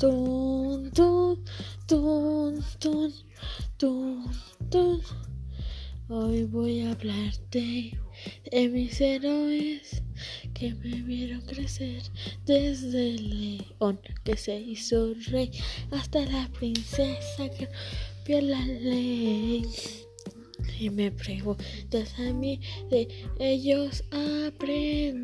Tun, tun, tun, tun, tun, tun. Hoy voy a hablarte de mis héroes que me vieron crecer desde el león que se hizo rey hasta la princesa que vio la ley. Y me preguntas a mí, de ellos aprendí